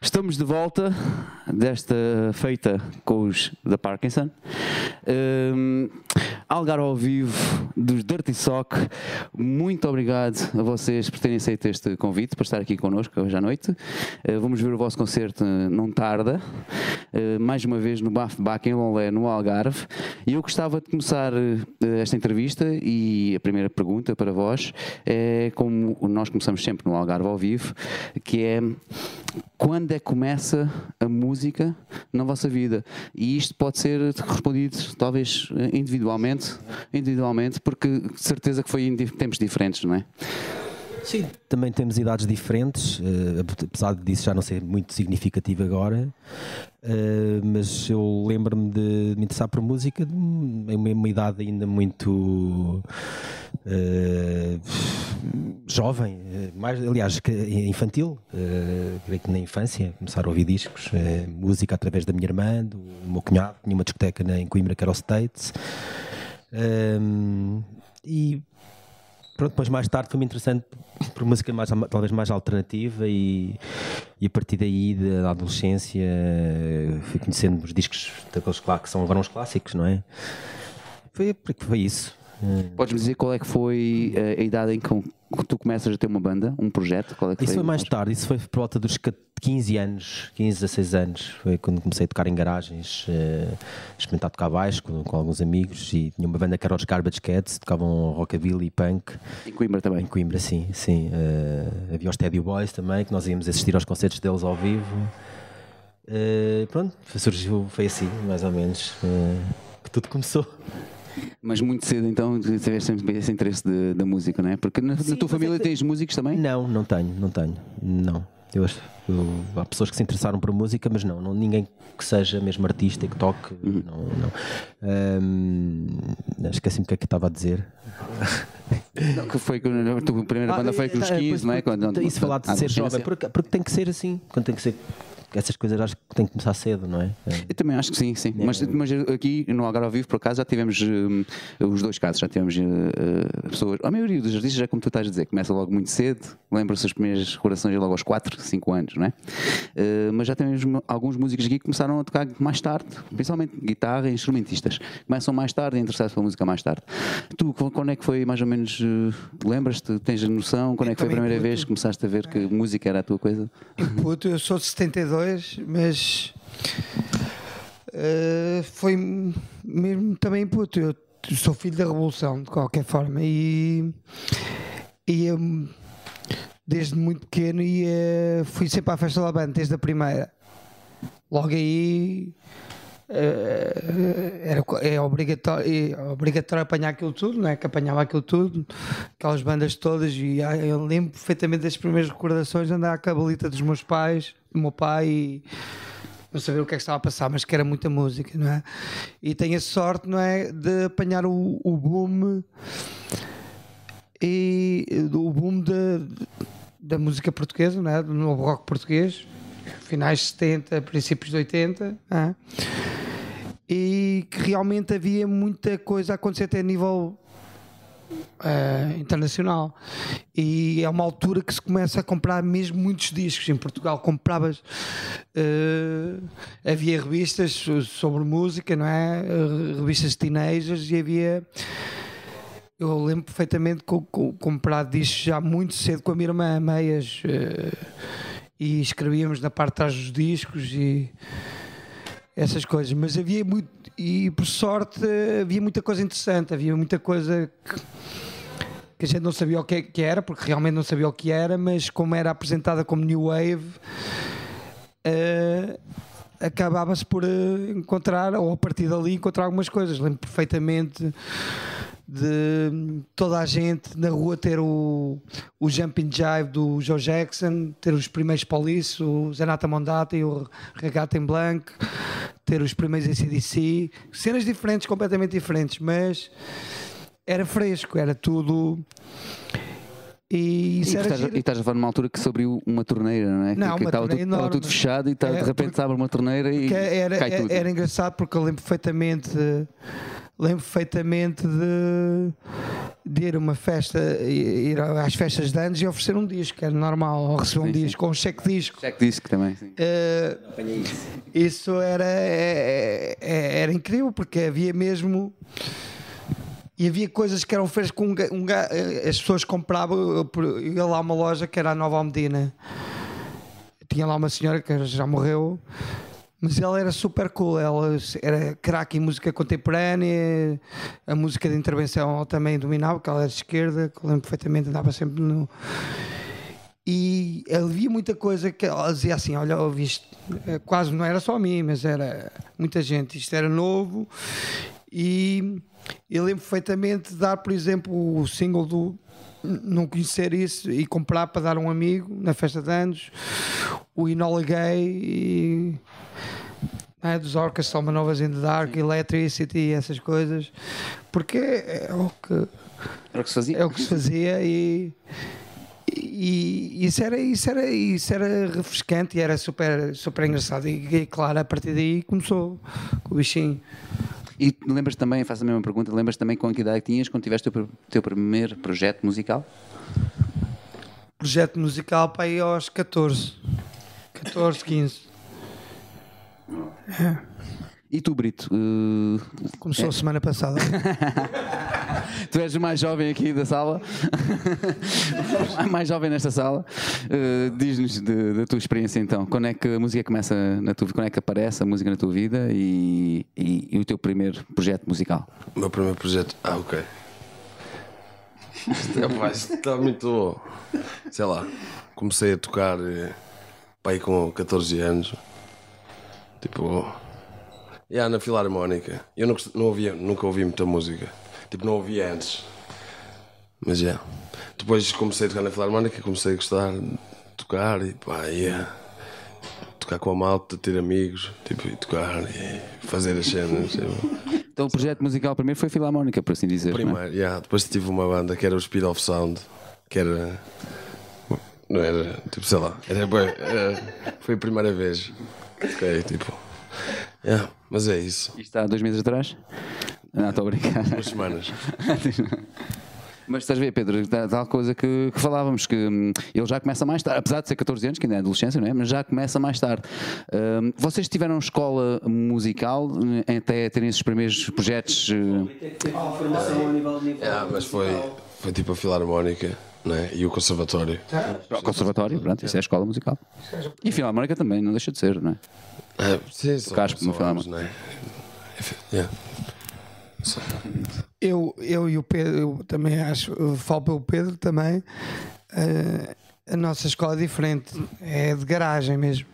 Estamos de volta desta feita com os da Parkinson. Um, Algarve ao vivo dos Dirty Sock. Muito obrigado a vocês por terem aceito este convite para estar aqui connosco hoje à noite. Uh, vamos ver o vosso concerto não tarda, uh, mais uma vez no Baf Bac em Lolé, no Algarve. E eu gostava de começar esta entrevista e a primeira pergunta para vós é como nós começamos sempre no Algarve ao vivo, que é quando é que começa a música na vossa vida? E isto pode ser respondido talvez individualmente, individualmente, porque de certeza que foi em tempos diferentes, não é? Sim, também temos idades diferentes, uh, apesar disso já não ser muito significativo agora, uh, mas eu lembro-me de me interessar por música em uma idade ainda muito uh, jovem, mais, aliás, infantil, creio que na infância, começar a ouvir discos, música através da minha irmã, do meu cunhado, tinha uma discoteca em Coimbra que era o States. E pronto, depois mais tarde foi-me interessante por música mais, talvez mais alternativa e, e a partir daí da adolescência fui conhecendo os discos daqueles que são agora uns clássicos, não é? Foi, foi isso. Podes-me dizer qual é que foi eh, a idade em que tu começas a ter uma banda, um projeto? Qual é que isso foi, mais tarde, isso foi por volta dos 15 anos, 15, 16 anos. Foi quando comecei a tocar em garagens, uh, experimentar tocar baixo com, com, alguns amigos e tinha uma banda que era os Garbage Cats, tocavam rockabilly e punk. Em Coimbra também? Em Coimbra, sim. sim. Uh, havia os Teddy Boys também, que nós íamos assistir aos concertos deles ao vivo. Uh, pronto, surgiu, foi assim, mais ou menos, que tudo começou. Mas muito cedo então tiveste sempre esse interesse da música, não é? Porque na, Sim, na tua família é que... tens músicos também? Não, não tenho, não tenho, não. Eu, eu, há pessoas que se interessaram por música, mas não, não ninguém que seja mesmo artista e que toque. Uhum. Não, não. Um, Esqueci-me o que é que estava a dizer. Não, que foi a primeira ah, banda foi com os 15, não é? Quando, isso falar de ser jovem, porque, porque tem que ser assim, quando tem que ser essas coisas acho que tem que começar cedo, não é? Eu também acho que sim, sim. É. Mas, mas aqui no Algarve ao Vivo, por acaso, já tivemos uh, os dois casos, já tivemos uh, pessoas, a maioria dos artistas, já como tu estás a dizer, começa logo muito cedo, lembra-se das primeiras recordações logo aos 4, 5 anos, não é? Uh, mas já temos alguns músicos aqui que começaram a tocar mais tarde, principalmente guitarra e instrumentistas. Começam mais tarde a interessar-se pela música mais tarde. Tu, quando é que foi mais ou menos, lembras-te, tens a noção, quando é que foi a primeira vez que começaste a ver que música era a tua coisa? Puto, eu sou de 72 mas uh, foi mesmo também puto. Eu sou filho da Revolução, de qualquer forma, e, e eu, desde muito pequeno ia, fui sempre à festa da banda, desde a primeira. Logo aí era, é obrigatório, é obrigatório apanhar aquilo tudo, não é? Que apanhava aquilo tudo, aquelas bandas todas, e ah, eu lembro perfeitamente das primeiras recordações de andar à cabalita dos meus pais, do meu pai e não saber o que é que estava a passar, mas que era muita música, não é? E tenho a sorte, não é, de apanhar o, o boom e o boom da, da música portuguesa, não é? do novo rock português, finais de 70, princípios de 80, é? E que realmente havia muita coisa a acontecer até a nível uh, internacional. E é uma altura que se começa a comprar mesmo muitos discos. Em Portugal compravas, uh, havia revistas sobre música, não é? Uh, revistas de teenagers e havia. Eu lembro perfeitamente de comprar discos já muito cedo com a minha irmã, meias, e escrevíamos na parte de trás dos discos e essas coisas, mas havia muito, e por sorte havia muita coisa interessante, havia muita coisa que, que a gente não sabia o que, que, era, porque realmente não sabia o que era, mas como era apresentada como New Wave, uh, acabava-se por uh, encontrar, ou a partir dali encontrar algumas coisas. Lembro perfeitamente de toda a gente na rua ter o, o Jumping Jive do Joe Jackson, ter os primeiros Police, o Zenata Mondata e o Regata em Blanc, ter os primeiros ACDC, cenas diferentes, completamente diferentes, mas era fresco, era tudo. E isso E era estás, e estás a falar numa altura que se abriu uma torneira, não é? Não, que, uma estava, tudo, estava tudo fechado e É, de repente se abre uma torneira e era, cai tudo. era engraçado porque eu lembro perfeitamente lembro perfeitamente de, de ir a uma festa ir às festas de anos e oferecer um disco, que era normal, ou receber um Sim, sim. disco, ou um cheque disco. Já que disse que também. Sim. Eh, isso era, é- é- era incrível porque havia mesmo e havia coisas que eram feitas com um, um eh, as pessoas compravam eu, ia lá uma loja que era a Nova Almedina tinha lá uma senhora que já morreu mas ela era super cool ela era craque em música contemporânea a música de intervenção ela também dominava porque ela era de esquerda que eu lembro perfeitamente andava sempre no e havia muita coisa que ela dizia assim: Olha, eu vi isto, eh, quase não era só a mim, mas era muita gente. Isto era novo, e eu lembro perfeitamente de dar, por exemplo, o single do não conhecer isso e comprar para dar a um amigo na festa de anos, o Inola Gay e é, dos Orcas, Salma Novas in the Dark, Electricity e essas coisas, porque é o que Era o que se fazia. é o que se fazia e, e isso era, isso, era, isso era refrescante e era super, super engraçado. E, e, claro, a partir daí começou com o bichinho. E lembras também, faço a mesma pergunta, lembras também com que idade que tinhas quando tiveste o teu, teu primeiro projeto musical? Projeto musical para aí aos 14, 14, 15. E tu, Brito? eh, Começou a semana passada. tu és o mais jovem aqui da sala, mais jovem nesta sala. Eh, Diz-nos da tua experiência então. Quando é que a música começa na tua vida? Quando é que aparece a música na tua vida e, e- e o teu primeiro projeto musical? O meu primeiro projeto. Ah, ok. Isto, é, está muito bom. Sei lá, comecei a tocar eh, pai com 14 anos. Tipo, yeah, na filarmónica. Eu não, não ouvia, nunca ouvi muita música. Tipo, não ouvia antes. Mas já. Depois comecei a tocar na filarmónica, comecei a gostar de tocar e pá, yeah. Tocar com a malta, ter amigos, tipo, e tocar e fazer as cenas. Então o projeto musical primeiro foi Filarmónica, por assim dizer. não é? Primeiro, yeah, depois tive uma banda que era o Speed of Sound, que era. Não era, tipo, sei lá, era, era- foi a primeira vez que toquei, tipo. Yeah, mas é isso, Isto há dois meses atrás? Não, estou a brincar. duas semanas. Mas estás a ver, Pedro, tal coisa que, que falávamos, que hum, ele já começa mais tarde, apesar de ser 14 anos, que ainda é adolescência, não é? Mas já começa mais tarde. Hum, vocês tiveram escola musical eh, até terem esses primeiros projetos? eh, Yeah, mas foi, foi tipo a filarmónica né? e o conservatório. o conservatório, pronto, isso é a escola musical. E a Filarmónica também, não deixa de ser, não é? Ah, sim, só, Tocaste no Filarmónica. né? Yeah. Eu, eu e o Pedro, eu também acho, eu falo pelo Pedro também. eh, a nossa escola é diferente, é de garagem mesmo.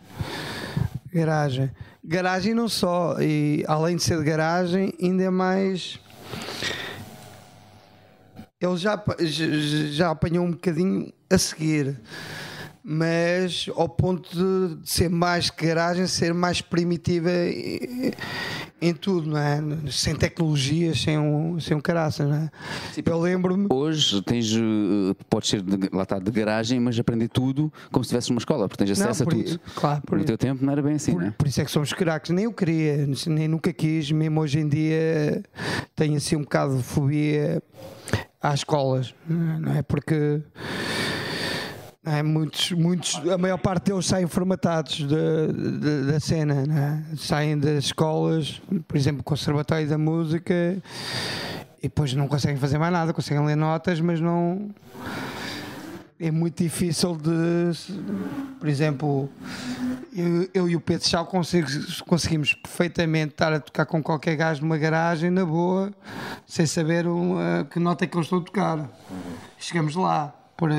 Garagem. Garagem não só, e além de ser de garagem, ainda é mais. Ele já, já apanhou um bocadinho a seguir, mas ao ponto de, ser mais garagem, ser mais primitiva em, em tudo, não é? Sem tecnologias, sem um, sem um caraças, não é? Eu lembro-me. Hoje tens, eh, podes ser de, lá está, de garagem, mas aprender tudo como se tivesse numa escola, porque tens acesso por a tudo. Claro, por, No teu tempo não era bem assim, por, não é? por isso é que somos craques. Nem eu queria, nem nunca quis, mesmo hoje em dia tenho assim um bocado de fobia às escolas, não é? Porque não é? muitos, muitos, a maior parte deles saem formatados da, da, da cena, é? saem das escolas, por exemplo, Conservatório da Música, e depois não conseguem fazer mais nada, conseguem ler notas, mas não. É muito difícil de, por exemplo, eu, eu e o Pedro Chau conseguimos, perfeitamente estar a tocar com qualquer gajo numa garagem, na boa, sem saber um, que nota é que eu estou a tocar. Chegamos lá por,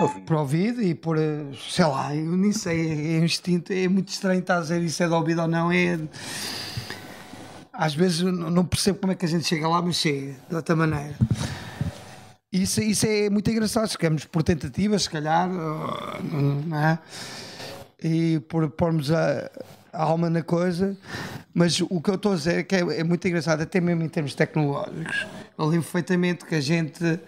eh, por ouvido e por, eh, sei lá, eu nem sei, é instinto, é muito estranho estar a dizer isso é de ouvido ou não, é. Às vezes não percebo como é que a gente chega lá, mas chega, de outra maneira. Isso, isso é muito engraçado, chegamos por tentativas, se calhar, não é? E por pormos a, a alma na coisa, mas o que eu estou a dizer é que é, é muito engraçado, até mesmo em termos tecnológicos. Eu lembro perfeitamente que a gente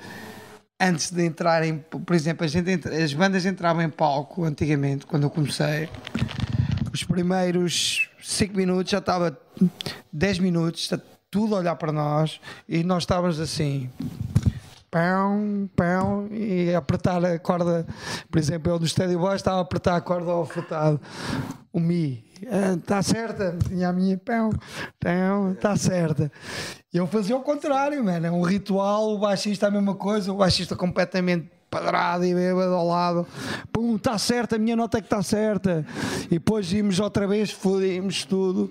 antes de entrarem, por exemplo, gente, as bandas entravam em palco antigamente, quando eu comecei, os primeiros 5 minutos já estava 10 minutos, está tudo a olhar para nós e nós estávamos assim. Pão, pão, e apertar a corda, por exemplo, eu no Steady Boy estava a apertar a corda ao frutado, o Mi, está certa, tinha a minha pão, pão, está certa. Eu fazia o contrário, mano, é um ritual, o baixista a mesma coisa, o baixista completamente padrado e bêbado ao lado, pum, está certa, a minha nota é que está certa. E depois íamos outra vez, fodíamos tudo,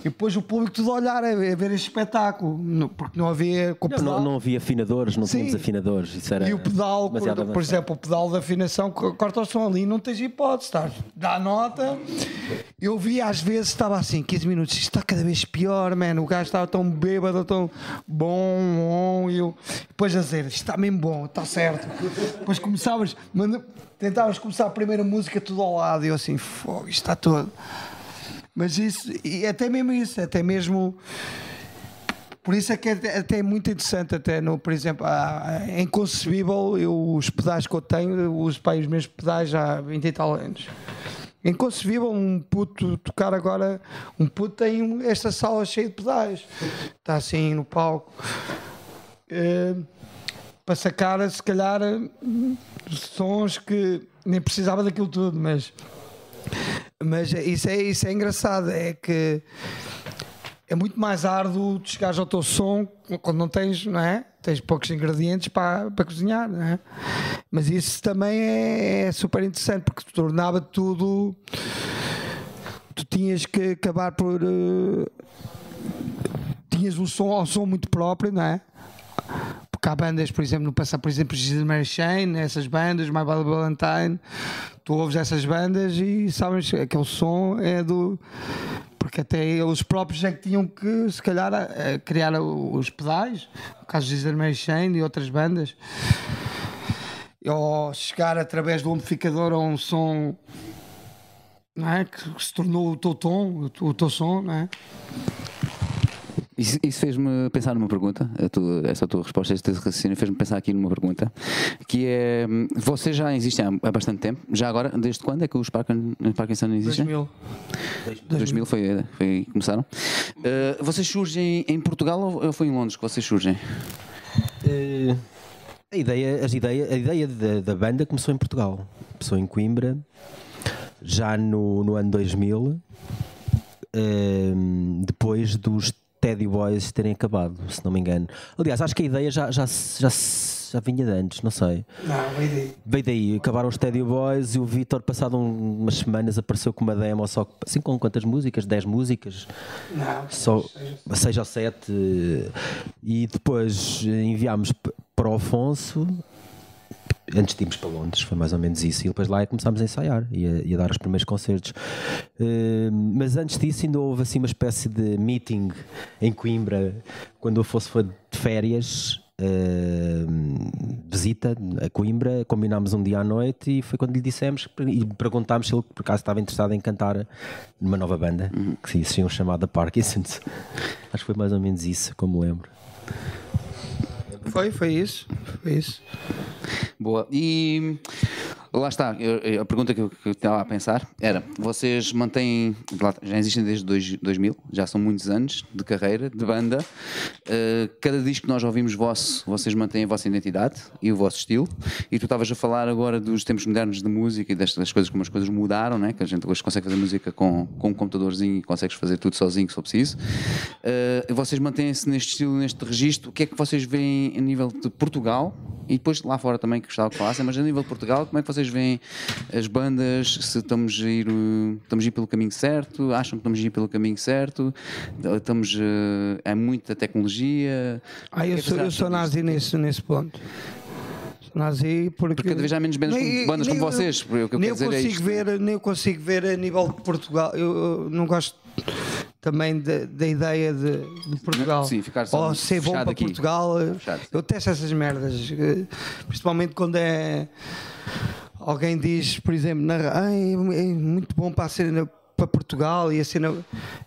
e depois o público tudo a olhar, a ver, este espetáculo, porque não havia. Não, não, não havia afinadores, não Sim. tínhamos afinadores. Isso era e o pedal, por, por exemplo, o pedal de afinação, co- corta o som ali, não tens hipótese, estás, dá a nota. Eu vi às vezes, estava assim, 15 minutos, isto está cada vez pior, mano. O gajo estava tão bêbado, tão bom, bom, e eu depois a dizer, isto está mesmo bom, está certo. Depois começavas, manda- tentavas começar a primeira música tudo ao lado, e eu assim, fogo, isto está todo. Mas isso, e até mesmo isso, até mesmo. Por isso é que é até- até muito interessante, até no, por exemplo, é inconcebível eu, os pedais que eu tenho, uso para os mesmos pedais há 20 e tal anos. É inconcebível um puto tocar agora. Um puto tem esta sala cheia de pedais, está assim no palco. Eh, para sacar, se calhar, sons que nem precisava daquilo tudo, mas. Mas isso é, isso é engraçado, é que é muito mais árduo de chegares ao teu som quando não tens, não é? Tens poucos ingredientes para, para cozinhar, não é? Mas isso também é, é super interessante porque tornava tudo. Tu tinhas que acabar por. eh, tinhas um som, um som muito próprio, não é? Há bandas, por exemplo, no passado, por exemplo, Jesus Mary essas bandas, My Bad Valentine, tu ouves essas bandas e sabes que aquele som é do. Porque até os próprios é que tinham que, se calhar, a criar os pedais, no caso de Jesus Mary e outras bandas, ou chegar através do amplificador a um som não é? que se tornou o teu tom, o teu som, não é? Isso, isso fez-me pensar numa pergunta, tua- essa tua resposta, este raciocínio fez-me pensar aqui numa pergunta, que é, vocês já existem há, há bastante tempo, já agora, desde quando é que os Parkin- Parkinson existem? 2000. 2000 foi, foi aí que começaram. Uh, vocês surgem em Portugal ou foi em Londres que vocês surgem? Eh, a ideia, as ideia, a ideia da, da banda começou em Portugal. Começou em Coimbra, já no, no ano 2000, eh, depois dos Teddy Boys terem acabado, se não me engano. Aliás, acho que a ideia já, já, já, já vinha de antes, não sei. Não, veio daí. Veio daí, acabaram os Teddy Boys e o Vitor, passado um- umas semanas, apareceu com uma demo só, assim com quantas músicas? 10 músicas? Não, só seis ou sete e depois enviámos para o Afonso antes de irmos para Londres, foi mais ou menos isso e depois lá começámos a ensaiar e a, e a dar os primeiros concertos Eh, mas antes disso ainda houve assim uma espécie de meeting em Coimbra quando o Afonso foi de férias eh, visita a Coimbra, combinámos um dia à noite e foi quando lhe dissemos e perguntámos se ele por acaso estava interessado em cantar numa nova banda que se tinham chamado Parkinson's. Acho que foi mais ou menos isso, como lembro. Foi, foi isso. Foi isso. Boa. E lá está, a pergunta que eu, que eu estava a pensar era: vocês mantêm, já existem desde dois- 2000, já são muitos anos de carreira, de banda. Uh, cada disco que nós ouvimos vosso, vocês mantêm a vossa identidade e o vosso estilo. E tu estavas a falar agora dos tempos modernos de música e destas coisas, como as coisas mudaram, né? que a gente hoje consegue fazer música com, com um computadorzinho e consegues fazer tudo sozinho se for preciso. Uh, vocês mantêm-se neste estilo, neste registro. O que é que vocês veem a nível de Portugal? E depois lá fora também que gostava que falassem, mas a nível de Portugal, como é que vocês veem as bandas? Se estamos a ir, uh, estamos a ir pelo caminho certo? Acham que estamos a ir pelo caminho certo? Estamos, uh, é muita tecnologia? Ah, eu é sou, vocês eu sou nazi nesse, nesse ponto. Nazi porque. Porque cada vez há menos bandas, Nem- bandas como nem- vocês. porque O que eu nem eu é consigo isto. ver, nem eu consigo ver a nível de Portugal. Eu, eu não gosto também da, ideia de, de Portugal. Sim, ficar só Ou ser bom para aqui. Portugal. Fechado. Eu testo essas merdas. eh, Principalmente quando é. Alguém diz, por exemplo, na, "Ai, é muito bom para a cena para Portugal e a cena.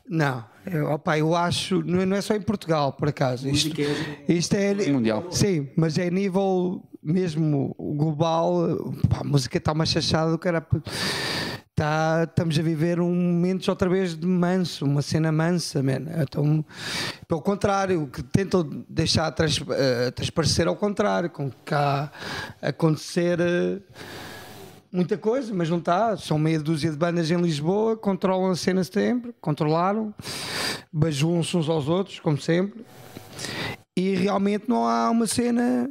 Não, eu, opa, eu acho. Não é é só em Portugal, por acaso. Isto, isto é. Mundial. Sim, mas é nível mesmo global, pá, a música está uma chachada do cara. Tá, estamos a viver um momento outra vez de manso, uma cena mansa, man. Então, pelo contrário, o que tentam deixar trans, uh, transparecer ao contrário, com que cá acontecer uh, muita coisa, mas não está. São meia dúzia de bandas em Lisboa, controlam a cena sempre, controlaram, bajulam-se uns aos outros, como sempre, e realmente não há uma cena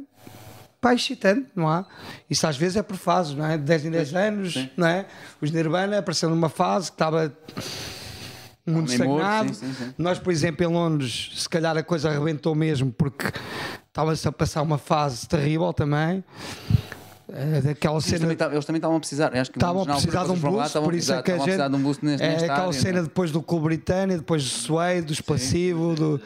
pá, excitante, não há? Isso às vezes é por fases, não é? De 10 em 10 anos, sim. não é? Os Nirvana apareceram numa fase que estava muito estagnado. Sim, sim, Nós, por exemplo, em Londres, se calhar a coisa arrebentou mesmo porque estava-se a passar uma fase terrível também. É, daquela eles cena. Também, eles também estavam a precisar. Acho que estavam a precisar de um boost, por isso é que a gente. De um boost neste, é neste aquela área, cena não? depois do Clube Britânia, depois do Suede, do Expansivo. Do,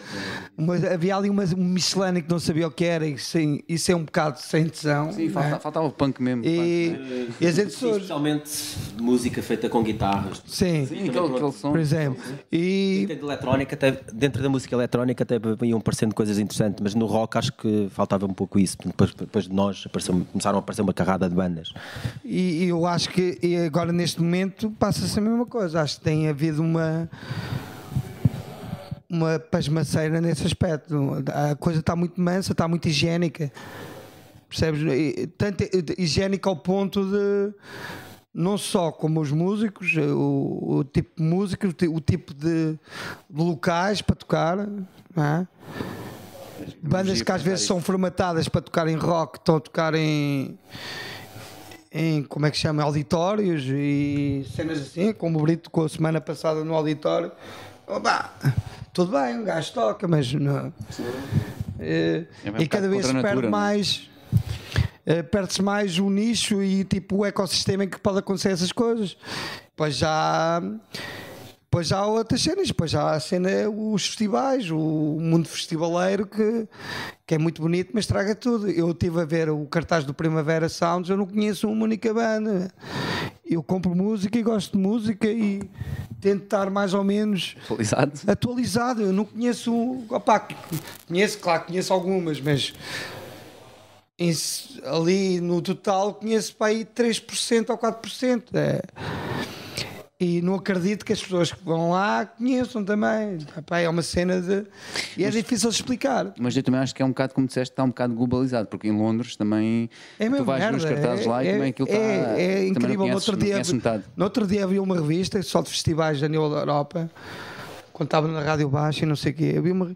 uma, havia ali uma, um miscelâneo que não sabia o que era, e sim, isso é um bocado sem tesão. Sim, falta, é? faltava o punk mesmo. E, punk, né? e. Especialmente música feita com guitarras. Sim, sim aquele, aquele som. Por exemplo. E... Dentro, de eletrónica, até, dentro da música eletrónica até iam aparecendo coisas interessantes, mas no rock acho que faltava um pouco isso. Depois, depois de nós apareceu, começaram a aparecer uma carrada de bandas. E, eu acho que agora neste momento passa-se a mesma coisa. Acho que tem havido uma uma pasmaceira nesse aspecto. A coisa está muito mansa, está muito higiênica. Percebes? Tanto higiênica ao ponto de não só como os músicos, o, o tipo de música, o, tipo de, de, locais para tocar, é? Bandas que às vezes são formatadas para tocar em rock, estão a tocar em em como é que chama, auditórios e cenas assim, como o Brito com a semana passada no auditório. Opa, tudo bem, um gajo toca, mas não. É, é e cada vez se perde natura, é? mais. É, perde-se mais o nicho e tipo o ecossistema em que pode acontecer essas coisas. Pois já depois há outras cenas, depois há a cena, os festivais, o mundo festivaleiro que, que é muito bonito, mas traga tudo. Eu estive a ver o cartaz do Primavera Sounds, eu não conheço uma única banda. Eu compro música e gosto de música e tento estar mais ou menos atualizado. atualizado. Eu não conheço, opá, conheço, claro, conheço algumas, mas ali no total conheço para aí 3% ou 4%. É e não acredito que as pessoas que vão lá conheçam também. Epá, é uma cena de. E é difícil de explicar. Mas eu também acho que é um bocado, como disseste, está um bocado globalizado, porque em Londres também é tu vais merda. nos cartazes é, lá e também aquilo é, está. É, é incrível. Conheces, no, outro dia, no outro dia havia uma revista só de festivais a nível da Europa, quando estava na Rádio Baixa e não sei o quê. Havia uma.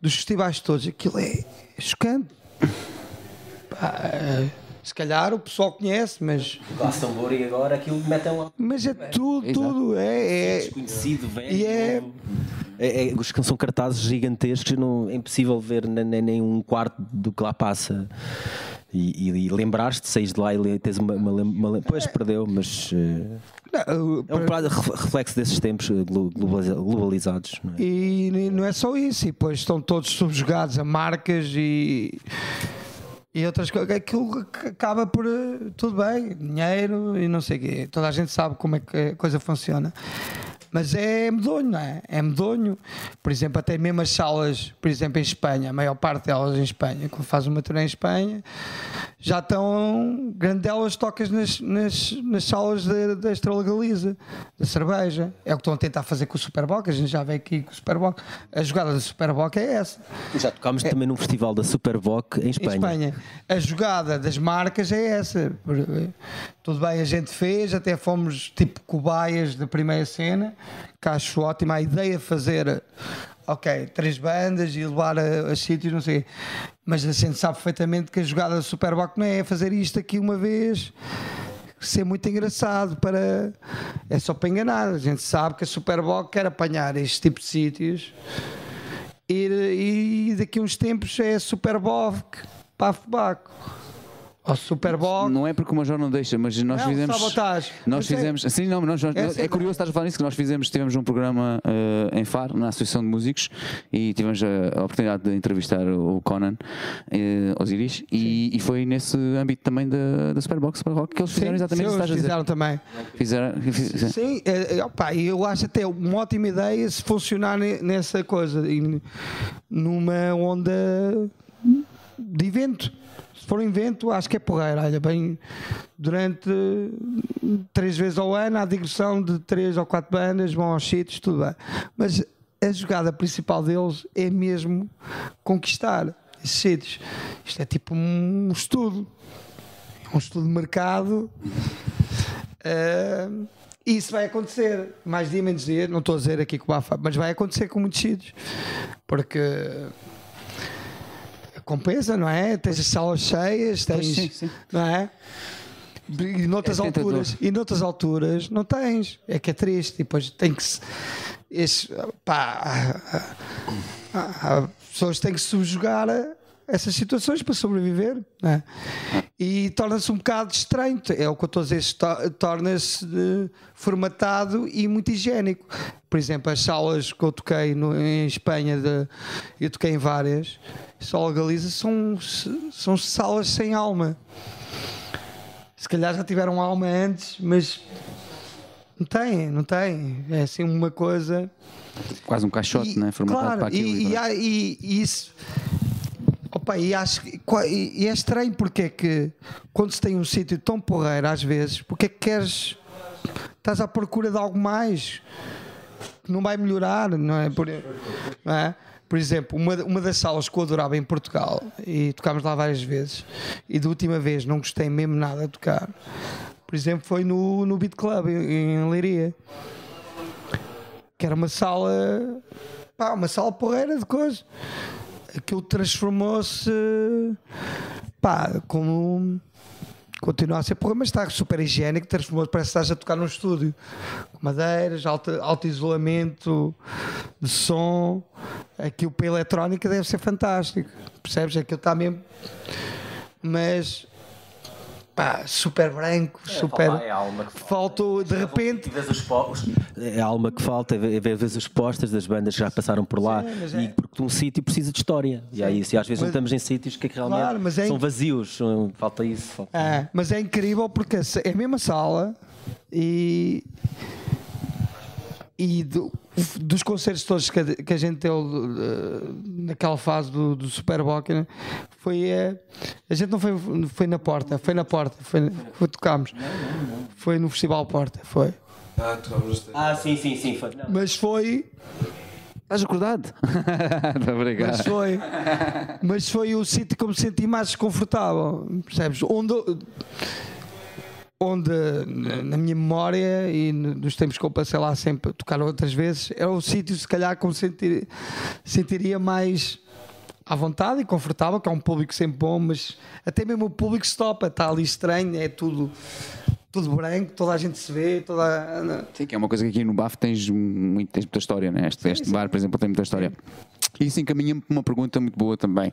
Dos festivais todos, aquilo é chocante. Pá, é se calhar o pessoal conhece, mas. Glastonbury agora aquilo metem lá. Mas é tudo, tudo. É, é... Desconhecido, velho. E é... É, é, são cartazes gigantescos, não, é impossível ver nem, nem um quarto do que lá passa. E, e, e lembrar-te, saís de lá e tens uma. uma, uma, uma pois perdeu, mas. Uh, não, é um reflexo desses tempos eh, globalizados. Não é? E não é só isso, e depois estão todos subjugados a marcas e e outras coisas, aquilo acaba por eh, tudo bem, dinheiro e não sei o quê. Toda a gente sabe como é que a coisa funciona. Mas é medonho, não é? É medonho. Por exemplo, até mesmo as salas, por exemplo, em Espanha, a maior parte delas em Espanha, quando faz uma turnê em Espanha, já estão, grande delas tocas nas, nas, nas salas da Estrela Galiza, da cerveja. É o que estão a tentar fazer com o Superboc, a gente já vê aqui com o Superboc. A jogada do Superboc é essa. Já tocámos é, também num festival da Superboc em Espanha. Em Espanha. A jogada das marcas é essa. Tudo bem, a gente fez, até fomos tipo cobaias da primeira cena, que acho ótima a ideia de fazer ok, três bandas e levar a, a sítios, não sei. Mas a gente sabe perfeitamente que a jogada do Superboc não é fazer isto aqui uma vez ser muito engraçado para é só para enganar. A gente sabe que a Superboc quer apanhar este tipo de sítios. E, e daqui a uns tempos é Superboc para Baco ao Super Bowl. Não é porque o Major não deixa, mas nós não, fizemos. Sabotagem. Nós é- fizemos. É, sim, não, nós, nós, é, é curioso estar a falar nisso, que nós fizemos, tivemos um programa uh, em Faro, na Associação de Músicos, e tivemos a, a oportunidade de entrevistar o Conan uh, Osiris, e, e, foi nesse âmbito também da, da Superbox Super Rock que eles fizeram sim, exatamente sim, isso. Fizeram também. Fizeram, fizeram. Sim, é, opa, eu acho até uma ótima ideia se funcionar nessa coisa, numa onda de evento for um evento, acho que é porreiro. Olha, bem, durante três vezes ao ano há digressão de três ou quatro bandas, vão aos sítios, tudo bem. Mas a jogada principal deles é mesmo conquistar esses sítios. Isto é tipo um estudo, um estudo de mercado. Uh, isso vai acontecer, mais dia, menos dia. Não estou a dizer aqui com o Bafa, mas vai acontecer com muitos sítios, porque compensa, não é? Tens as salas cheias, tens, sim, sim. não é? E noutras, é alturas, e noutras alturas não tens, é que é triste. E depois tem que se. Esse, pá, as pessoas têm que se subjugar a essas situações para sobreviver. É? E torna-se um bocado estranho. É o que eu estou a dizer, torna-se eh, formatado e muito higiênico. Por exemplo, as salas que eu toquei no, em Espanha, de, eu toquei em várias, só Galiza, são, são salas sem alma se calhar já tiveram alma antes, mas não tem, não tem. É assim uma coisa. Quase um caixote, e, né? Formatado claro, para aquilo. E, e, e, e isso. Opa, e, acho, e é estranho porque é que quando se tem um sítio tão porreiro, às vezes, porque é que queres. Estás à procura de algo mais que não vai melhorar, não é? Por, não é? por exemplo, uma, uma das salas que eu adorava em Portugal, e tocámos lá várias vezes, e da última vez não gostei mesmo nada de tocar, por exemplo, foi no, no Beat Club, em, Leiria, que era uma sala, pá, uma sala porreira de coisas. Aquilo transformou-se, pá, como continua a ser porra, mas está super higiênico, transformou parece que estás a tocar num estúdio madeiras, alto, alto isolamento de som. Aquilo para a eletrónica deve ser fantástico, percebes? Aquilo está mesmo. Mas pá, super branco, é, super. É a alma que Faltou, de repente. É a alma que falta, é ver os postas das bandas que já passaram por lá. Sim, e é... porque um sítio precisa de história. Sim. E aí, se às vezes mas... não estamos em sítios que, é que realmente claro, é são vazios, falta isso. Falta... É, mas é incrível porque é a mesma sala e e do, dos concertos todos que a, que a gente deu uh, naquela fase do, do Super Boca né, foi uh, a gente não foi, foi na porta foi na porta foi, foi tocámos foi no Festival Porta foi ah, tocámos ah sim sim sim foi. mas foi Estás acordado? Obrigado. Mas foi, mas foi o sítio que me senti mais desconfortável, percebes? Onde onde na minha memória e nos tempos que eu passei lá sempre a tocar outras vezes, é o sítio se calhar como sentir, sentiria mais à vontade e confortável, que é um público sempre bom, mas até mesmo o público se topa, está ali estranho, é tudo tudo branco, toda a gente se vê, toda Sim, que é uma coisa que aqui no BAF tens, muito, tens muita história, né? Este, sim, este sim. bar, por exemplo, tem muita história. Isso encaminha-me para uma pergunta muito boa também,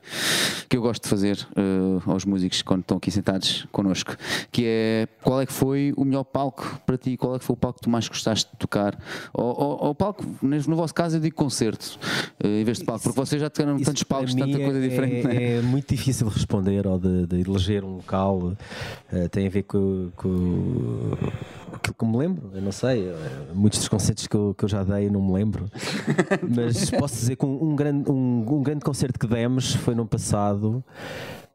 que eu gosto de fazer uh, aos músicos quando estão aqui sentados connosco, que é qual é que foi o melhor palco para ti? Qual é que foi o palco que tu mais gostaste de tocar? Ou, o palco, no vosso caso eu digo concerto, uh, em vez de palco, porque vocês já tiveram tantos palcos, tanta coisa é, diferente. É, é, muito difícil responder ou de, de eleger um local, uh, tem a ver com, com aquilo que me lembro, eu não sei, muitos dos conceitos que eu, que eu já dei não me lembro, mas posso dizer que um, um grande grande, um, um grande concerto que demos foi no passado,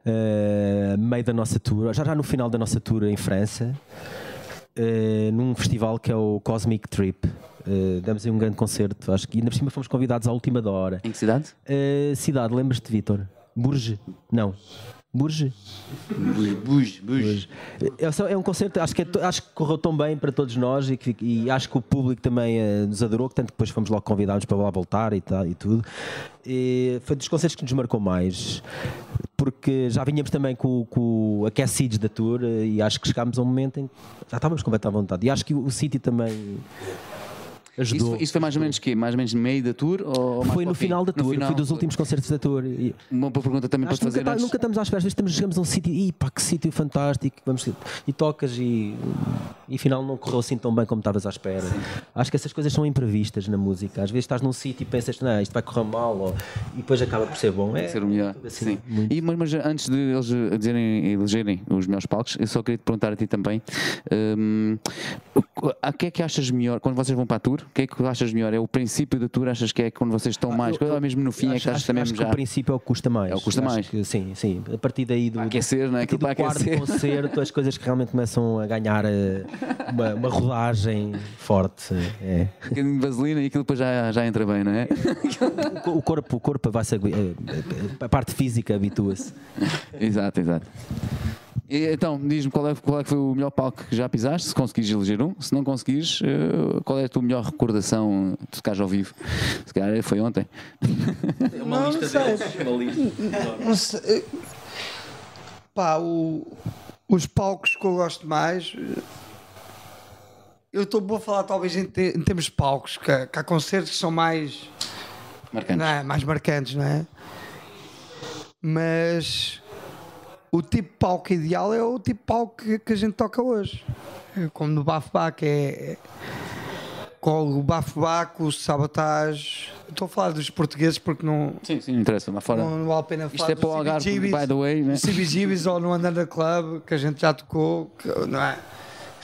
uh, meio da nossa tour, já já no final da nossa tour em França, uh, num festival que é o Cosmic Trip. Uh, demos aí um grande concerto, acho que ainda por cima fomos convidados à última da hora. Em que cidade? Uh, cidade, lembras-te, Vitor? Bourges? Não. Burge. Burge, Burge. É, é um concerto, acho que, é, acho que correu tão bem para todos nós e, que, e acho que o público também uh, nos adorou, que tanto que depois fomos logo convidados para lá voltar e, tal, e tudo. E foi dos concertos que nos marcou mais, porque já vinhamos também com, com aquecidos da tour eh, e acho que chegámos a um momento em que já estávamos completamente à vontade. E acho que o, o sítio também ajudou. Isso, isso, foi mais ou menos quê? Mais ou menos no meio da tour? Ou foi no final da tour, final, foi dos últimos concertos da tour. E, uma boa pergunta também para fazer. Nunca, antes. nunca estamos às às vezes chegamos a um sítio e pá, que sítio fantástico, vamos, e tocas e, e afinal não correu assim tão bem como estavas à espera. Sim. Acho que essas coisas são imprevistas na música. Às vezes estás num sítio e pensas, não, isto vai correr mal, ou, e depois acaba por ser bom. É, ser o melhor. Assim, Sim. E, mas, mas, antes de eles dizerem, elegerem os melhores palcos, eu só queria te perguntar a ti também: um, a que é que achas melhor quando vocês vão para a tour? O que é que achas melhor? É o princípio da tour? Achas que é quando vocês estão mais? eu- ou mesmo no fim é que acho, achas acho- também acho que já. o princípio é o que custa mais. É o que custa Acho mais. que sim, sim. A partir daí do, aquecer, é? Aquilo do para quarto concerto, as coisas que realmente começam a ganhar eh, uma, uma rodagem forte. É. Um bocadinho de vaselina e aquilo depois já, já entra bem, não é? O, corpo, o corpo vai se, agu- eh, a parte física habitua-se. exato, exato. E, então, diz-me qual é, qual é que foi o melhor palco que já pisaste, se conseguires eleger um. Se não conseguires, eh, qual é a tua melhor recordação de tocares ao vivo? Se calhar foi ontem. É Não, não sei. Não sei. Pá, o- os palcos que eu gosto mais. Eu estou a falar talvez em, te- em termos de palcos, que, há- que há concertos que são mais, Marcante. não é? mais marcantes, não é? Mas o tipo de palco ideal é o tipo de palco que, que a gente toca hoje. É Como no Bafo Bac, é, é Bac, o Sabotage. Estou a falar dos portugueses porque não, Sim, sim, não interessa. Lá fora. não, não vale a pena Isto falar é para o Algarve, by the way, né? CBGBs ou no Andanda Club, que a gente já tocou, que, não é?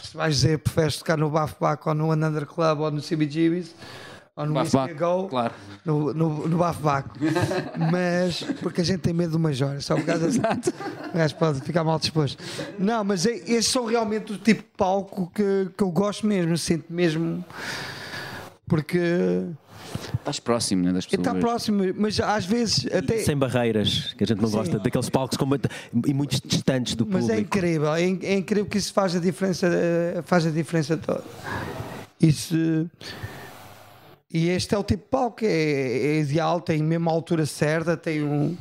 Se vais dizer, preferes tocar no Bafo Bac ou no Andanda Club ou no CBGBs ou no Bafo Go, claro. no, no, no Bafo Bac. mas, porque a gente tem medo do Major, só por causa Exato. o gajo pode ficar mal disposto. Não, mas é, esses são realmente o tipo de palco que, que eu gosto mesmo, sinto mesmo. Porque Estás próximo né, das pessoas. está próximo, mas às vezes até. Sem barreiras, que a gente não gosta daqueles palcos com muito- e muito distantes do Mas público. é incrível, é, é incrível que isso faz a diferença, eh, faz a diferença toda. Isso, e este é o tipo de palco, é, é ideal, tem mesmo a altura certa, tem um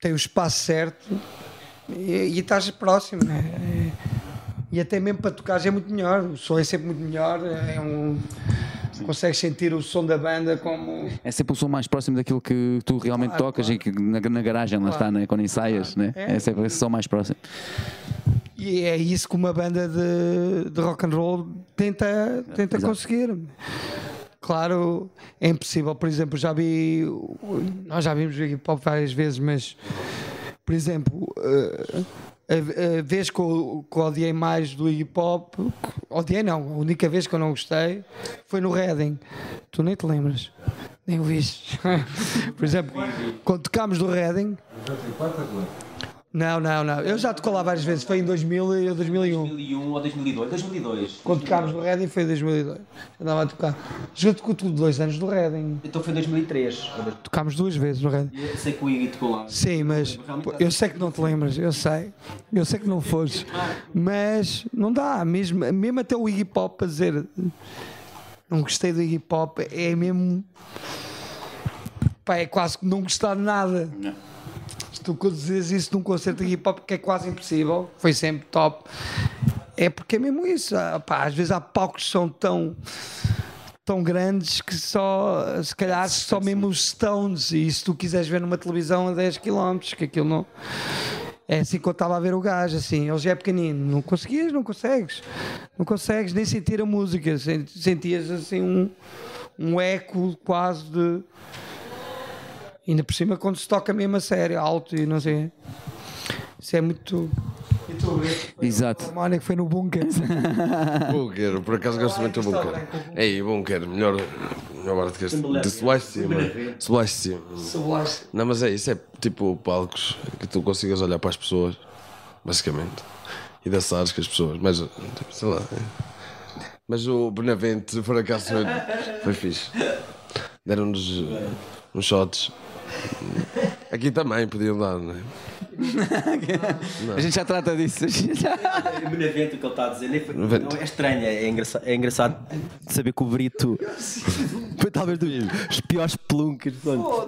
tem o espaço certo e, e estás próximo, né? É- e até mesmo para tocar é muito melhor, o som é sempre muito melhor, é um consegues sentir o som da banda como É sempre o som mais próximo daquilo que tu realmente Claro, tocas claro. e que na, na garagem lá está, né? quando ensaias. Né? É. É sempre esse som mais próximo. E é isso que uma banda de, de rock and roll tenta, tenta Exato. conseguir. Claro, é impossível. Por exemplo, já vi. Nós já vimos o hip hop várias vezes, mas, por exemplo, eh, a, a vez que eu, que eu odiei mais do hip hop, odiei não, a única vez que eu não gostei foi no Reading. Tu nem te lembras, nem o viste. por exemplo, quando tocámos do Reading. Não, não, não. Eu já tocou lá várias vezes. Foi em 2000 e 2001. 2001 ou 2002? 2002. Quando tocámos no Reading foi em 2002. Eu andava a tocar. Junto com tu, dois anos do Reading. Então foi em 2003. Tocámos duas vezes no Reading. Eu sei que o Iggy tocou lá. Sim, mas pô, eu sei que não te lembras, eu sei. Eu sei que não foste. Mas não dá, mesmo, mesmo até o Iggy Pop a dizer não gostei do Iggy Pop, é mesmo. Pá, é quase que não gostar de nada. Se tu dizes isso num concerto de hip hop que é quase impossível, foi sempre top, é porque é mesmo isso. Ah, pá, às vezes há palcos que são tão tão grandes que só, se calhar, só mesmo os Stones, e se tu quiseres ver numa televisão a 10 km, que aquilo não. É assim que eu estava a ver o gajo, assim, ele já é pequenino, não conseguias, não consegues, não consegues nem sentir a música, sen- sentias assim um, um eco quase de. Ainda por cima quando se toca mesmo a sério, alto e não sei. Isso é muito. E tu, Exato. o harmónico foi no bunker. Bunker, por acaso gosto muito do bunker. Ei, bunker, melhor, melhor barato que este. De Splash de cima. Splash de cima. Não, mas é isso, é tipo palcos que tu consigas olhar para as pessoas, basicamente. E dançares com as pessoas, mas sei lá. é. Mas o Benavente, por acaso, foi, foi fixe. Deram-nos uns shots. Aqui também podiam dar, não é? A gente já trata disso. já- O Benavente, o que ele está a dizer, nem foi- Benavente. não, é estranho, é engraçado, é engraçado saber que o Brito foi talvez dos piores peluncas.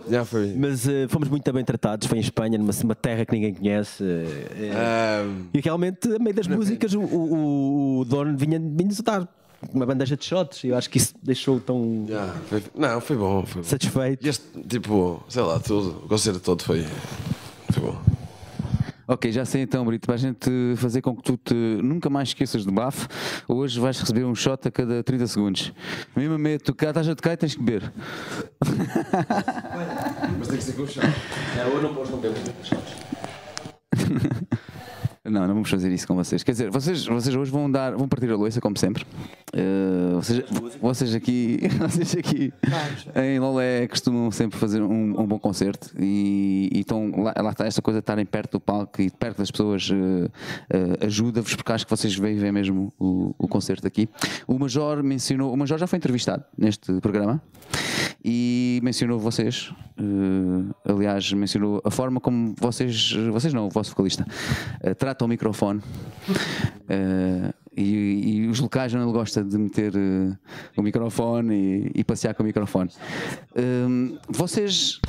Já foi. Mas eh, fomos muito bem tratados, foi em Espanha, numa uma terra que ninguém conhece. eh, eh, Ah, E realmente, a meio das músicas, o, o, o- dono vinha, vinha-nos dar uma bandeja de shots. E eu acho que isso deixou tão já, foi- não, foi bom, foi bom. satisfeito. E este, tipo, sei lá, tudo, o concerto todo foi, foi bom. Ok, já sei então, Brito, para a gente fazer com que tu te nunca mais esqueças do bafo, hoje vais receber um shot a cada 30 segundos. Mesmo a meio de tocar, estás a tocar e tens que beber. Mas tem que ser com o chá. Não, eu não, hoje não bebo shots. Não, não vamos fazer isso com vocês. Quer dizer, vocês, vocês hoje vão dar, vão partir a louça, como sempre. Uh, vocês, vocês aqui, vocês aqui em Lolé costumam sempre fazer um, um bom concerto e, então lá, lá, está esta coisa de estarem perto do palco e perto das pessoas uh, uh, ajuda-vos porque acho que vocês ver mesmo o, o concerto aqui. O Major mencionou, o Major já foi entrevistado neste programa e mencionou vocês, aliás, mencionou a forma como vocês, vocês não, o vosso vocalista, trata o microfone. Uh, e, e, os locais onde ele gosta de meter uh, o microfone e, e, passear com o microfone. Uh, vocês.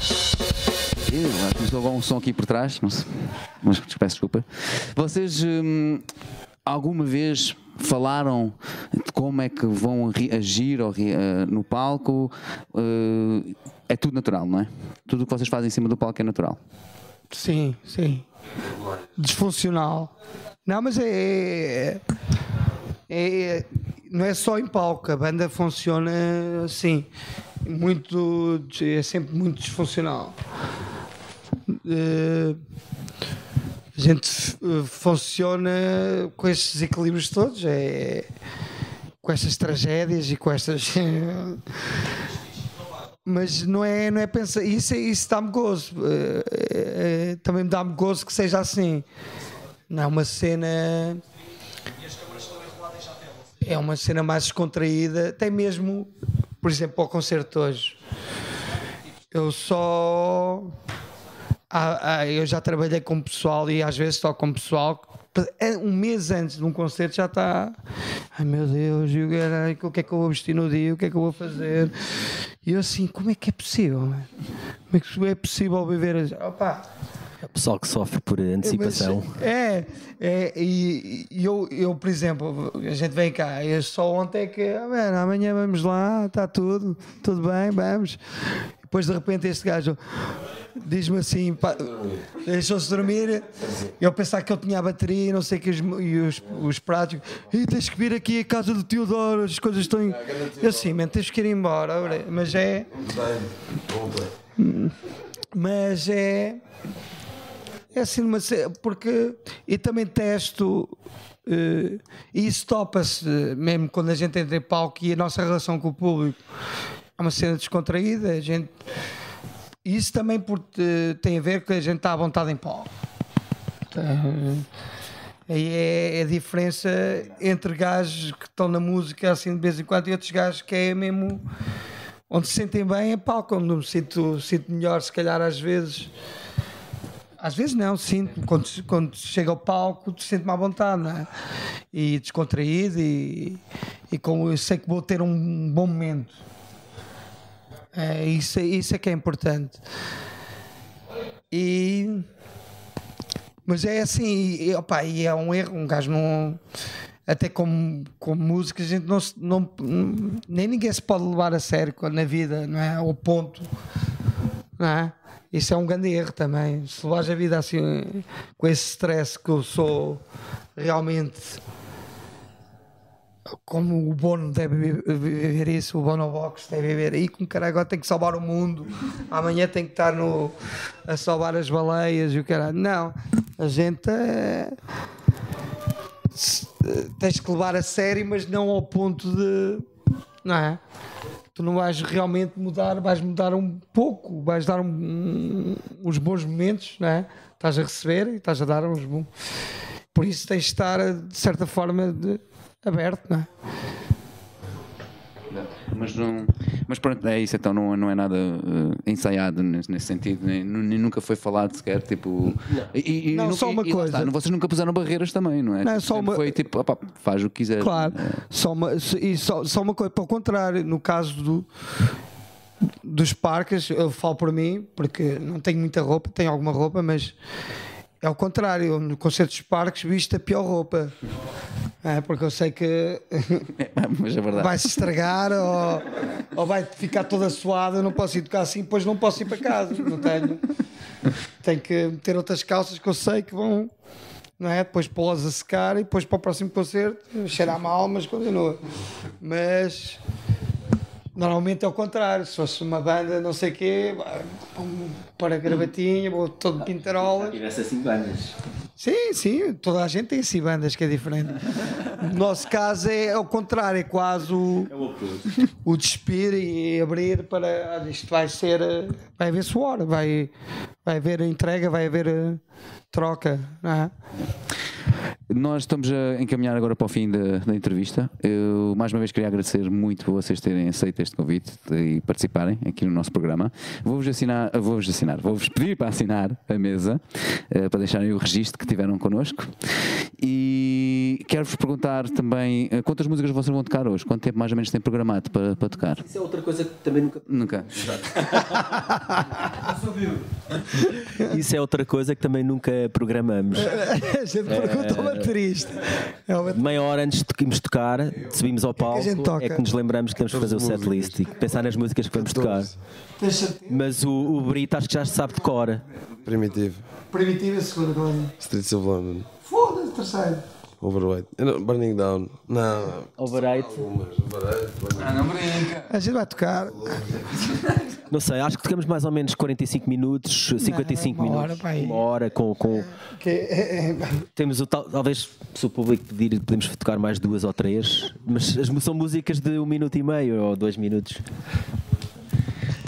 Eu, começou agora um som aqui por trás, sei, mas peço desculpa. Vocês um, alguma vez falaram de como é que vão reagir uh, no palco? é tudo natural, não é? Tudo o que vocês fazem em cima do palco é natural. Sim, sim. Disfuncional. Não, mas é, é, é, Não é só em palco, a banda funciona assim. Muito. É sempre muito disfuncional. Uh, a gente funciona com estes equilíbrios todos, é, com estas tragédias e com estas. mas não é, não é pensar. Isso, isso dá-me gozo. É, é, também me dá-me gozo que seja assim. Não é uma cena. É uma cena mais descontraída, até mesmo, por exemplo, para o concerto hoje. Eu só. Ah, ah, eu já trabalhei com pessoal e às vezes só com pessoal é um mês antes de um concerto já está. Ai meu Deus, o que é que eu vou vestir no dia? O que é que eu vou fazer? E eu assim, como é que é possível? Como é que é possível viver? Opa! O pessoal que sofre por antecipação. É, é e, e eu, eu, por exemplo, a gente vem cá, e só ontem é que, ah, amanhã vamos lá, está tudo, tudo bem, vamos. Depois de repente este gajo diz-me assim, deixou-se dormir, eu pensar que eu tinha a bateria e não sei que os, e os, os pratos, e tens que vir aqui a casa do Teodoro, as coisas estão. Eu assim, man, tens que ir embora, mas é. Mas é. É assim, uma, porque. E também testo. Uh, e isso topa-se mesmo quando a gente entra em palco e a nossa relação com o público é uma cena descontraída. A gente isso também porque tem a ver com a gente está à vontade em pó. Aí é, é a diferença entre gajos que estão na música assim de vez em quando e outros gajos que é mesmo onde se sentem bem é palco, onde me sinto, sinto melhor, se calhar às vezes. Às vezes não, sinto, quando, quando chega ao palco, sinto-me à vontade, é? E descontraído e, e como eu sei que vou ter um bom momento. É, isso, isso é que é importante. E. Mas é assim, e, opa, e é um erro, um gajo não. Até como, como música, a gente não, não. Nem ninguém se pode levar a sério na vida, não é? Ao ponto. Não é? Isso é um grande erro também. Se levares a vida assim, com esse stress que eu sou realmente como o Bono deve viver isso, o Bono Box deve viver aí, com cara agora tem que salvar o mundo, amanhã tem que estar no, a salvar as baleias e o caralho. Não, a gente é, tens que levar a sério, mas não ao ponto de. Não é? Tu não vais realmente mudar, vais mudar um pouco, vais dar um, um, uns bons momentos, não é? Estás a receber e estás a dar uns bons. Por isso tens de estar, de certa forma, de, aberto, não é? Mas, não, mas pronto, é isso, então não, não é nada uh, ensaiado nesse, nesse sentido, nem, nem, nunca foi falado sequer. Tipo, não, e, e, não nunca, só uma coisa. Está, vocês nunca puseram barreiras também, não é? Não, só uma, foi tipo, opa, faz o que quiser. Claro, é. só, uma, e só, só uma coisa, pelo contrário, no caso do, dos parques, eu falo por mim, porque não tenho muita roupa, tenho alguma roupa, mas é o contrário, no concerto dos parques visto a pior roupa. É, porque eu sei que é vai se estragar ou, ou vai ficar toda suada. Eu não posso ir tocar assim, depois não posso ir para casa. Não tenho. Tenho que ter outras calças que eu sei que vão. Não é? Depois pô-las a secar e depois para o próximo concerto cheirar mal, mas continua. Mas Normalmente é o contrário, se fosse uma banda não sei o quê, para gravatinha, vou todo pintarolas. tivesse assim bandas. Sim, sim, toda a gente tem assim bandas que é diferente. No nosso caso é ao contrário, é quase o, o despir e abrir para olha, isto vai ser, vai haver suor, vai, vai haver entrega, vai haver eh, troca. Não é? Nós estamos a encaminhar agora para o fim da, da entrevista. Eu mais uma vez queria agradecer muito por vocês terem aceito este convite e participarem aqui no nosso programa. Vou-vos assinar, vou-vos assinar, vou-vos pedir para assinar a mesa eh, para deixarem o registro que tiveram connosco. E quero-vos perguntar também eh, quantas músicas vocês vão tocar hoje? Quanto tempo mais ou menos têm programado para, para tocar? Isso é outra coisa que também nunca. Nunca. Isso é outra coisa que também nunca programamos. A gente pergunta ao baterista. É o baterista. Meia hora antes de irmos tocar, subimos ao palco, a gente toca? é que nos lembramos que temos que fazer o setlist e pensar nas músicas que vamos tocar. Mas o, o Brito acho que já sabe de cor. Primitivo. Primitiva, segunda coisa. Streets of London. Foda-se, terceiro. Overweight. Não- Burning Down. Não, não. Algumas. Overweight. Ah, não brinca. A gente vai tocar. Não sei, acho que tocamos mais ou menos 45 minutos, 55 uma hora, minutos. pá, aí. uma hora com. com Que é- é- temos o tal, talvez se o público pedir, podemos tocar mais duas ou três, mas as, são músicas de um minuto e meio ou dois minutos.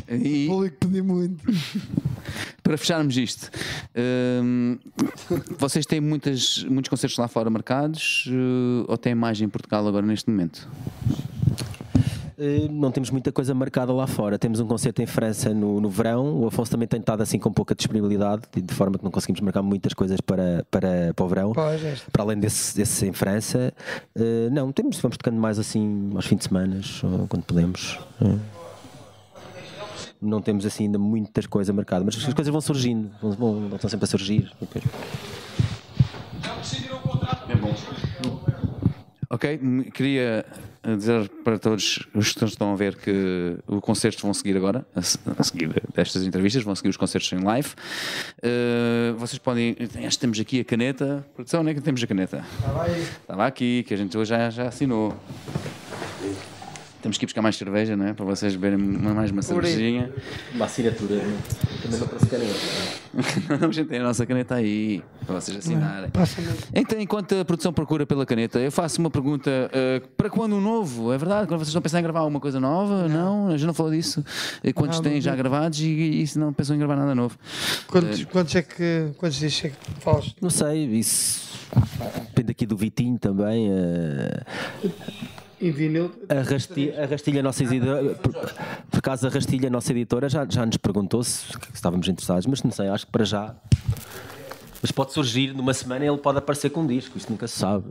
E o público pediu muito. para fecharmos isto, hum, vocês têm muitas, muitos concertos lá fora marcados eh, ou têm mais em Portugal agora neste momento? Eh, Não temos muita coisa marcada lá fora. Temos um concerto em França no, no verão. O Afonso também tem estado assim com pouca disponibilidade, de forma que não conseguimos marcar muitas coisas para, para, para o verão. Pois, é. Para além desse, desse em França, Eh, não, temos, vamos tocando mais assim aos fins de semana, ou quando podemos. Eh, Não temos assim ainda muitas coisas marcadas, mas as coisas vão surgindo, vão, vão, vão estão sempre a surgir. Depois- Ok, m- queria eh, dizer para todos os que estão a ver que os concertos vão seguir agora, a se- a seguir destas entrevistas, vão seguir os concertos em live. Eh, vocês podem. Acho que temos aqui a caneta. Produção, onde é que temos a caneta? Estava aqui, que a gente hoje já, já assinou. Temos que ir buscar mais cerveja, não é? Para vocês beberem mais uma cervejinha. Uma assinatura também não parece caneta. Não, a gente tem a nossa caneta aí, para vocês assinarem. Então, enquanto a produção procura pela caneta, eu faço uma pergunta: eh, para quando um novo? É verdade? Quando vocês estão a pensar em gravar uma coisa nova? Não, a gente não falou disso. Quantos Não, têm não já gravados e, e se não pensam em gravar nada novo? Quantos, quantos é que. Quantos dias é que falas? Não sei, isso depende aqui do Vitinho também. eh, Em vinil? A Rastilha, a Rastilha nossa editora, por, por acaso a Rastilha, nossa editora, já, já nos perguntou se, se estávamos interessados, mas não sei, acho que para já. Mas pode surgir numa semana ele pode aparecer com um disco, isto nunca se sabe.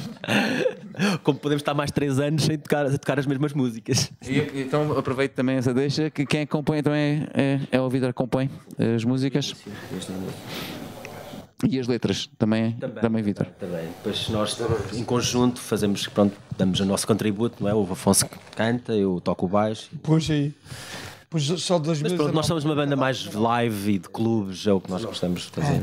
Como podemos estar mais três anos sem tocar, a tocar as mesmas músicas. E, então, aproveito também essa deixa que quem acompanha também é, é o Vitor que compõe as músicas e as letras também, também, Vitor. Também. Depois nós, em conjunto, fazemos, pronto, damos o nosso contributo, não é? O Afonso canta, eu toco o baixo. Puxa aí. Puxa só dois Mas pronto, nós somos uma banda mais live e de clubes, é o que nós gostamos de fazer.